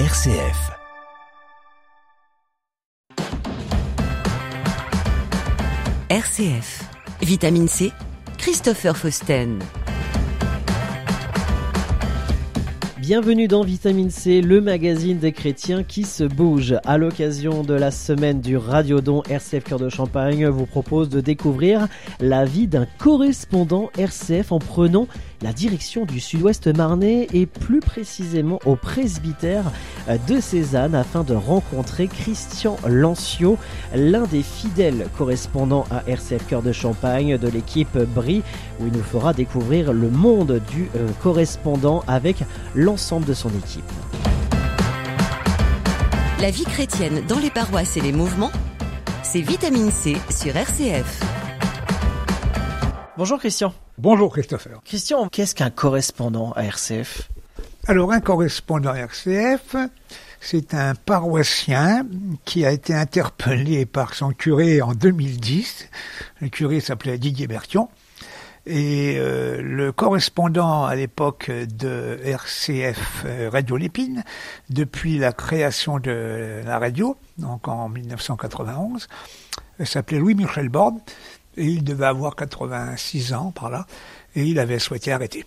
RCF. RCF. Vitamine C. Christopher Fausten. Bienvenue dans Vitamine C, le magazine des chrétiens qui se bouge. À l'occasion de la semaine du Radiodon RCF Cœur de Champagne, vous propose de découvrir la vie d'un correspondant RCF en prenant la direction du sud-ouest marnais et plus précisément au presbytère de Cézanne afin de rencontrer Christian Lancio, l'un des fidèles correspondants à RCF Cœur de Champagne de l'équipe Brie, où il nous fera découvrir le monde du euh, correspondant avec l'ensemble de son équipe. La vie chrétienne dans les paroisses et les mouvements, c'est Vitamine C sur RCF. Bonjour Christian. Bonjour Christopher. Christian, qu'est-ce qu'un correspondant à RCF Alors un correspondant RCF, c'est un paroissien qui a été interpellé par son curé en 2010. Le curé s'appelait Didier Bertion. Et euh, le correspondant à l'époque de RCF euh, Radio Lépine, depuis la création de la radio, donc en 1991, s'appelait Louis-Michel Borde et il devait avoir 86 ans par là, et il avait souhaité arrêter.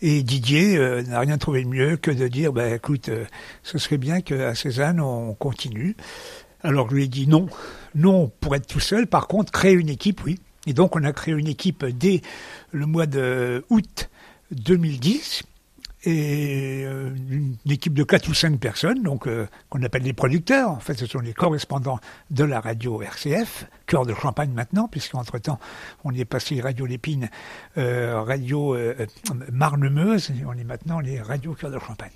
Et Didier euh, n'a rien trouvé de mieux que de dire, ben écoute, euh, ce serait bien qu'à Cézanne on continue. Alors je lui ai dit non, non pour être tout seul, par contre créer une équipe, oui. Et donc on a créé une équipe dès le mois de août 2010 et euh, une équipe de quatre ou cinq personnes, donc euh, qu'on appelle les producteurs. En fait, ce sont les correspondants de la radio RCF, cœur de Champagne maintenant, puisqu'entre temps on est passé radio Lépine, euh, radio Marne-Meuse, et on est maintenant les radios cœur de Champagne.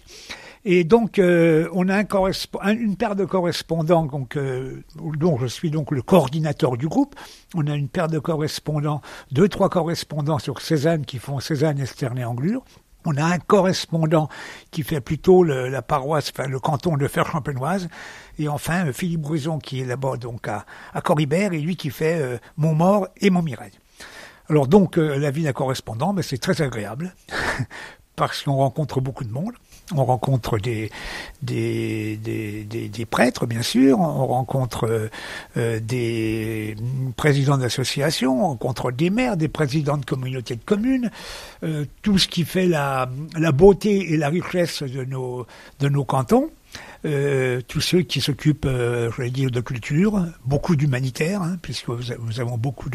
Et donc, on a un une paire de correspondants, donc, dont je suis donc le coordinateur du groupe. On a une paire de correspondants, deux, trois correspondants sur Cézanne qui font Cézanne, Esternay-Anglure. On a un correspondant qui fait plutôt la paroisse, le canton de Fer-Champenoise, et enfin Philippe Bruson qui est là-bas donc à, à et lui qui fait euh, Montmort et Montmirail. Alors donc euh, la vie d'un correspondant, ben, c'est très agréable parce qu'on rencontre beaucoup de monde. On rencontre des, des, des, des, prêtres, bien sûr, on rencontre euh, des présidents d'associations, on rencontre des maires, des présidents de communautés de communes, euh, tout ce qui fait la, la beauté et la richesse de nos, de nos cantons. Euh, tous ceux qui s'occupent, euh, je vais dire, de culture, beaucoup d'humanitaire, hein, puisque nous avons beaucoup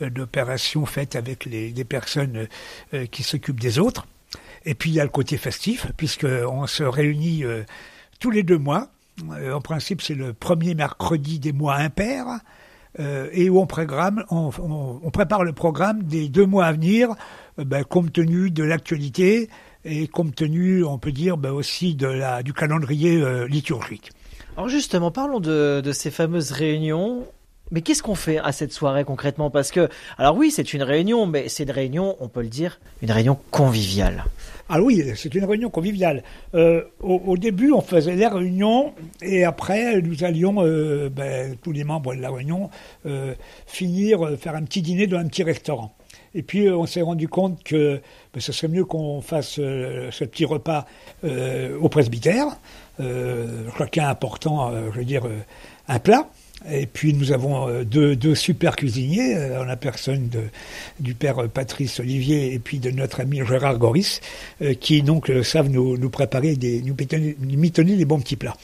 d'opérations faites avec les, des personnes euh, qui s'occupent des autres. Et puis il y a le côté festif, puisqu'on se réunit euh, tous les deux mois. Euh, en principe, c'est le premier mercredi des mois impairs. Euh, et où on, programme, on, prépare le programme des deux mois à venir, ben, compte tenu de l'actualité et compte tenu, on peut dire, ben, aussi de la, du calendrier liturgique. Alors justement, parlons de ces fameuses réunions. Mais qu'est-ce qu'on fait à cette soirée concrètement? Parce que, alors oui, c'est une réunion, mais c'est une réunion, on peut le dire, une réunion conviviale. Ah oui, c'est une réunion conviviale. Euh, au, début, on faisait les réunions et après, nous allions, euh, ben, tous les membres de la réunion, euh, finir, faire un petit dîner dans un petit restaurant. Et puis, on s'est rendu compte que ben, ce serait mieux qu'on fasse ce petit repas au presbytère, chacun apportant, je veux dire, un plat. Et puis nous avons euh, deux, super cuisiniers, euh, en la personne de, du père Patrice Olivier et puis de notre ami Gérard Goris, euh, qui donc savent nous, préparer, des, nous mitonner les bons petits plats.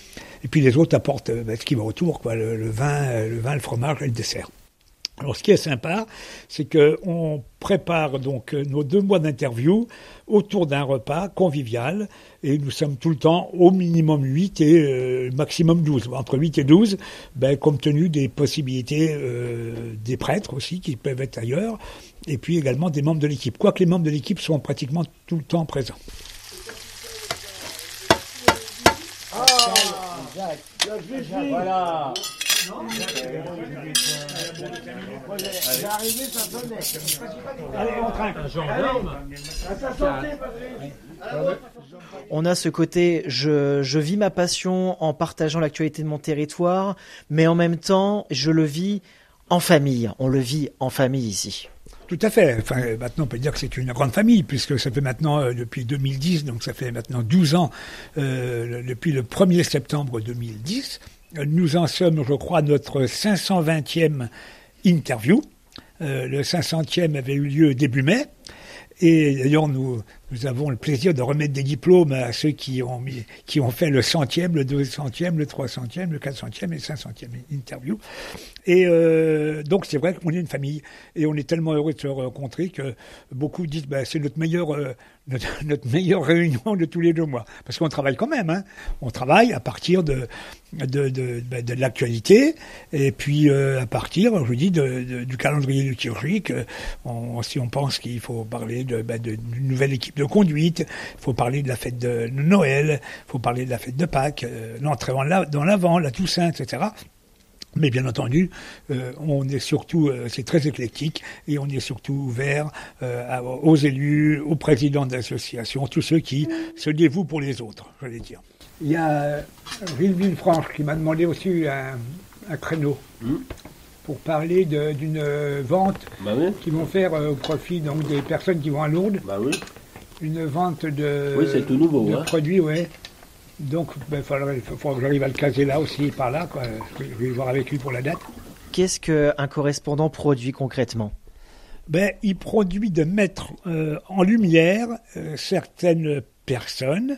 Et puis les autres apportent ce qui va autour, quoi, le, le, vin, le vin, le fromage et le dessert. Alors, ce qui est sympa, c'est que on prépare donc nos deux mois d'interview autour d'un repas convivial et nous sommes tout le temps au minimum 8 et euh, maximum 12. Entre 8 et 12, ben, compte tenu des possibilités euh, des prêtres aussi qui peuvent être ailleurs et puis également des membres de l'équipe. Quoique les membres de l'équipe sont pratiquement tout le temps présents. Ah, voilà. On a ce côté, je, je vis ma passion en partageant l'actualité de mon territoire, mais en même temps, je le vis en famille. On le vit en famille ici. Tout à fait. Enfin, maintenant, on peut dire que c'est une grande famille, puisque ça fait maintenant, euh, depuis 2010, donc ça fait maintenant 12 ans, euh, depuis le 1er septembre 2010. Nous en sommes, je crois, notre 520e interview. Euh, le 500e avait eu lieu début mai. Et d'ailleurs, nous, nous avons le plaisir de remettre des diplômes à ceux qui ont, qui ont fait le centième, le deux centième, le trois centième, le quatre centième et le cinq centième interview. Et euh, donc, c'est vrai qu'on est une famille et on est tellement heureux de se rencontrer que beaucoup disent bah, c'est notre meilleur, euh, notre, meilleure réunion de tous les deux mois. Parce qu'on travaille quand même. Hein. On travaille à partir de, de, de, bah, de l'actualité et puis euh, à partir, je vous dis, du calendrier liturgique. On, si on pense qu'il faut parler bah, d'une nouvelle équipe de conduite, il faut parler de la fête de Noël, il faut parler de la fête de Pâques, euh, l'entrée dans l'avant, la Toussaint, etc. Mais bien entendu, euh, on est surtout, euh, c'est très éclectique, et on est surtout ouvert euh, aux élus, aux présidents d'associations, tous ceux qui se dévouent pour les autres, j'allais dire. Il y a Gilles Villefranche qui m'a demandé aussi un, un créneau. Mmh pour parler d'une vente bah oui. qu'ils vont faire au profit donc, des personnes qui vont à Lourdes. Bah oui une vente de, oui, tout nouveau, de hein. produits, ouais. Donc, il ben, faudra, faudra, que j'arrive à le caser là aussi, par là. Quoi. Je vais voir avec lui pour la date. Qu'est-ce qu'un correspondant produit concrètement? Ben, Il produit de mettre euh, en lumière euh, certaines personnes euh,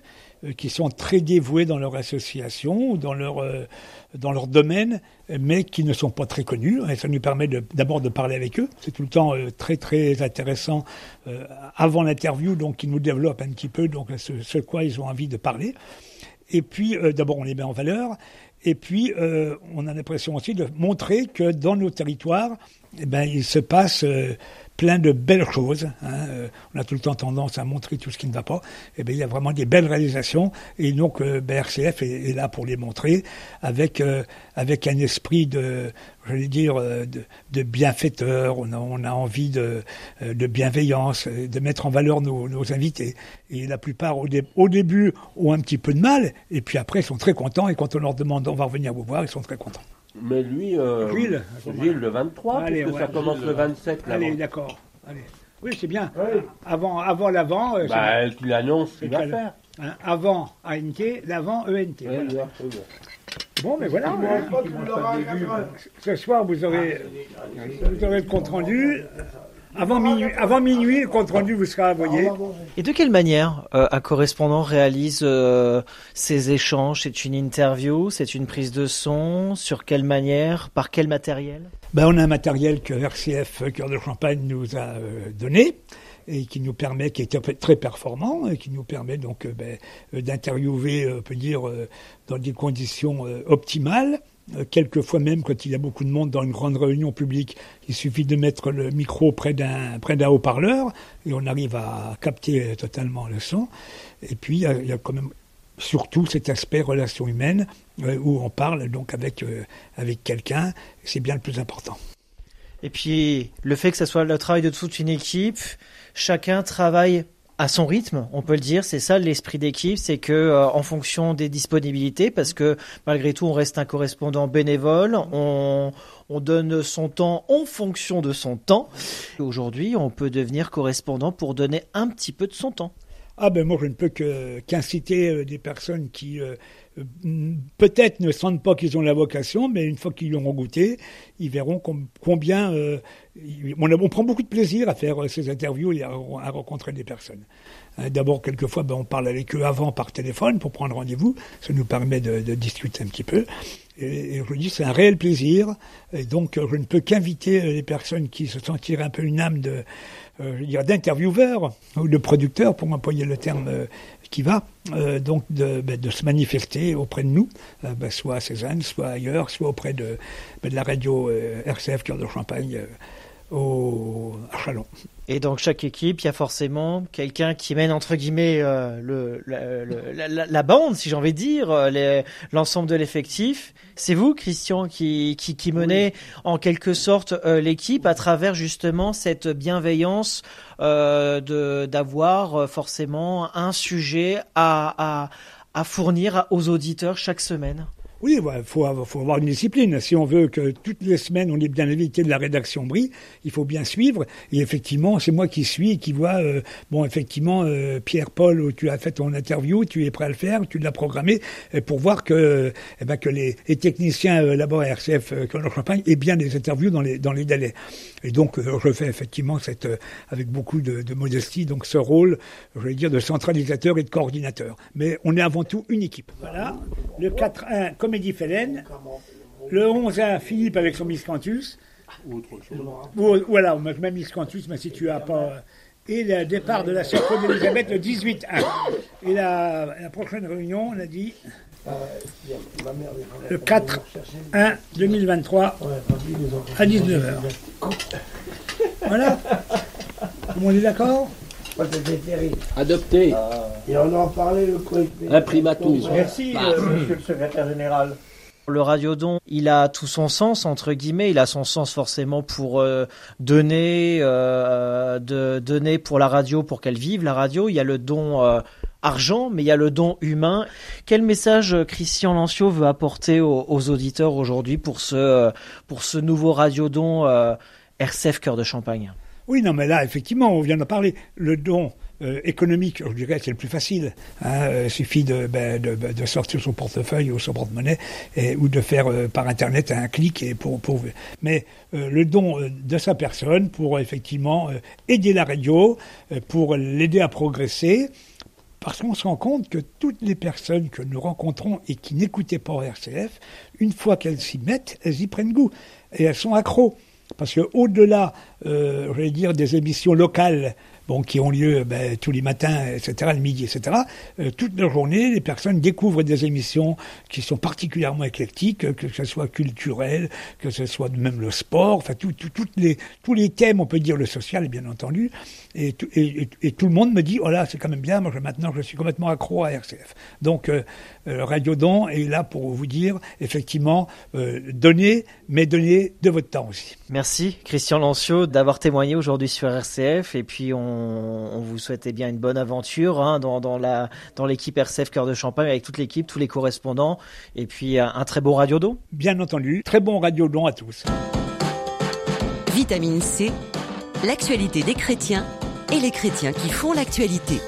qui sont très dévouées dans leur association dans leur, euh, dans leur domaine, mais qui ne sont pas très connus. Et ça nous permet d'abord de, parler avec eux. C'est tout le temps euh, très très intéressant euh, avant l'interview, donc ils nous développent un petit peu donc ce, ce quoi ils ont envie de parler. Et puis euh, d'abord on les met en valeur. Et puis on a l'impression aussi de montrer que dans nos territoires, eh ben, il se passe plein de belles choses. Hein. on a tout le temps tendance à montrer tout ce qui ne va pas. Et eh bien, il y a vraiment des belles réalisations. Et donc, euh, ben, RCF est, là pour les montrer avec, euh, avec un esprit de, je vais dire, de, de bienfaiteur. On a, on a envie de, de bienveillance, de mettre en valeur nos, nos invités. Et la plupart, au, au, début, ont un petit peu de mal. Et puis après, ils sont très contents. Et quand on leur demande, on va revenir vous voir, ils sont très contents. Mais lui, euh, Gilles, Gilles, le 23, Allez, puisque ouais, ça commence Gilles, le 27. là Allez, d'accord. Allez. Oui, c'est bien. Avant, avant l'avant. Euh, bah, qu'il annonce ce qu'il va faire. Hein, avant ANT, l'avant ENT. Ouais, voilà. bien, ouais, bien. Bon, mais voilà. hein. Ce soir, vous aurez, vous aurez le compte rendu. Avant minuit, avant minuit, le compte rendu vous sera envoyé. Et de quelle manière euh, un correspondant réalise euh, ces échanges? C'est une interview? C'est une prise de son? Sur quelle manière? Par quel matériel? Ben, On a un matériel que RCF Cœur de Champagne nous a euh, donné et qui nous permet, qui est très performant, et qui nous permet donc euh, ben, d'interviewer, on peut dire, euh, dans des conditions euh, optimales. Quelquefois même, quand il y a beaucoup de monde dans une grande réunion publique, il suffit de mettre le micro près d'un près d'un haut-parleur et on arrive à capter totalement le son. Et puis il y a, quand même surtout cet aspect relation humaine euh, où on parle donc avec euh, avec quelqu'un, c'est bien le plus important. Et puis le fait que ce soit le travail de toute une équipe, chacun travaille à son rythme, on peut le dire, c'est ça l'esprit d'équipe, c'est que euh, en fonction des disponibilités, parce que malgré tout on reste un correspondant bénévole, on, on donne son temps en fonction de son temps. Aujourd'hui, on peut devenir correspondant pour donner un petit peu de son temps. Ah ben moi je ne peux qu'inciter euh, des personnes qui euh, peut-être ne sentent pas qu'ils ont la vocation, mais une fois qu'ils l'auront goûté, ils verront com combien euh, on, prend beaucoup de plaisir à faire euh, ces interviews et à, rencontrer des personnes. Euh, D'abord, quelquefois, ben, on parle avec eux avant par téléphone pour prendre rendez-vous. Ça nous permet de, discuter un petit peu. Et, je dis, c'est un réel plaisir. Et donc, je ne peux qu'inviter les personnes qui se sentiraient un peu une âme d'intervieweur ou de producteur, pour employer le terme qui va, euh, donc de, ben, de, se manifester auprès de nous, euh, ben, soit à Cézanne, soit ailleurs, soit auprès de, ben, de la radio euh, RCF Cœur de Champagne au, à Chalon. Et donc chaque équipe, il y a forcément quelqu'un qui mène entre guillemets euh, le, la, le, la, la, bande, si j'ai envie de dire, l'ensemble de l'effectif. C'est vous, Christian, qui, qui, qui menez oui. en quelque sorte euh, l'équipe à travers justement cette bienveillance euh, d'avoir forcément un sujet à, à, à fournir aux auditeurs chaque semaine. Oui, il faut, faut, avoir une discipline. Si on veut que toutes les semaines on ait bien l'invité de la rédaction Brie, il faut bien suivre. Et effectivement, c'est moi qui suis et qui vois, euh, bon, effectivement, euh, Pierre-Paul, tu as fait ton interview, tu es prêt à le faire, tu l'as programmé euh, pour voir que, eh ben, les, techniciens là-bas à RCF euh, Champagne aient bien des interviews dans les, délais. Et donc, je fais effectivement cette, avec beaucoup de, de modestie, donc ce rôle, je vais dire, de centralisateur et de coordinateur. Mais on est avant tout une équipe. Voilà, le 4-1, Comédie Félène. Le 11-1, Philippe avec son miscanthus. Ou voilà, même miscanthus, mais si tu as pas. Et le départ de la Circo d'Elisabeth le 18-1. Et la, la, prochaine réunion, on a dit. Le 4-1 2023 à 19h. Voilà. Tout le monde est d'accord? Adopté. Et on en parlait le Imprimatus. Merci, euh, monsieur le secrétaire général. Le radiodon, il a tout son sens entre guillemets. Il a son sens forcément pour euh, donner, euh, de donner pour la radio, pour qu'elle vive la radio. Il y a le don euh, argent, mais il y a le don humain. Quel message Christian Lancio veut apporter aux, aux auditeurs aujourd'hui pour ce pour ce nouveau radiodon RCF Cœur de Champagne? Oui, non, mais là effectivement, on vient de parler. Le don euh, économique, je dirais, c'est le plus facile. Hein, il suffit de, ben, de, sortir son portefeuille ou son porte-monnaie ou de faire euh, par Internet un clic. Mais euh, le don de sa personne pour effectivement aider la radio, pour l'aider à progresser. Parce qu'on se rend compte que toutes les personnes que nous rencontrons et qui n'écoutaient pas RCF, une fois qu'elles s'y mettent, elles y prennent goût. Et elles sont accros. Parce que au-delà, euh, je dire, des émissions locales bon, qui ont lieu ben, tous les matins, etc., le midi, etc. Euh, toute la journée, les personnes découvrent des émissions qui sont particulièrement éclectiques, que ce soit culturel, que ce soit même le sport, enfin tout, tout, toutes les, tous les thèmes, on peut dire le social, bien entendu. Et, et, et tout le monde me dit, oh là, c'est quand même bien, moi maintenant je suis complètement accro à RCF. Donc euh, euh, Radio Don est là pour vous dire, effectivement, euh, donnez, mais donnez de votre temps aussi. Merci Christian Lancio d'avoir témoigné aujourd'hui sur RCF et puis on on, vous souhaitait bien une bonne aventure hein, dans, dans, la, dans l'équipe RCF Cœur de Champagne avec toute l'équipe, tous les correspondants et puis un, un très bon radiodon. Bien entendu, très bon radiodon à tous. Vitamine C, l'actualité des chrétiens et les chrétiens qui font l'actualité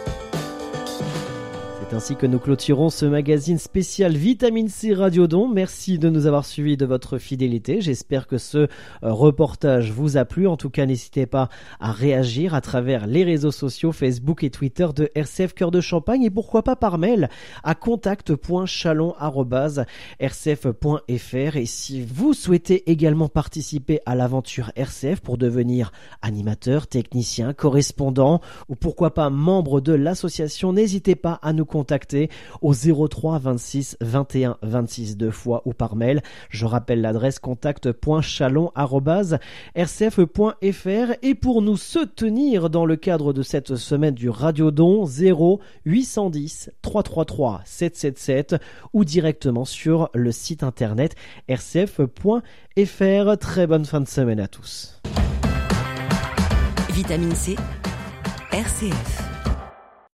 ainsi que nous clôturons ce magazine spécial Vitamine C Radiodon. Merci de nous avoir suivis de votre fidélité. J'espère que ce euh, reportage vous a plu. En tout cas, n'hésitez pas à réagir à travers les réseaux sociaux Facebook et Twitter de RCF Cœur de Champagne et pourquoi pas par mail à contact.chalon.rcf.fr et si vous souhaitez également participer à l'aventure RCF pour devenir animateur, technicien, correspondant ou pourquoi pas membre de l'association, n'hésitez pas à nous contacter contacter au 03 26 21 26 deux fois ou par mail. Je rappelle l'adresse contact.chalon.rcf.fr et pour nous soutenir dans le cadre de cette semaine du Radiodon 0 810 333 777 ou directement sur le site internet rcf.fr. Très bonne fin de semaine à tous. Vitamine C, RCF.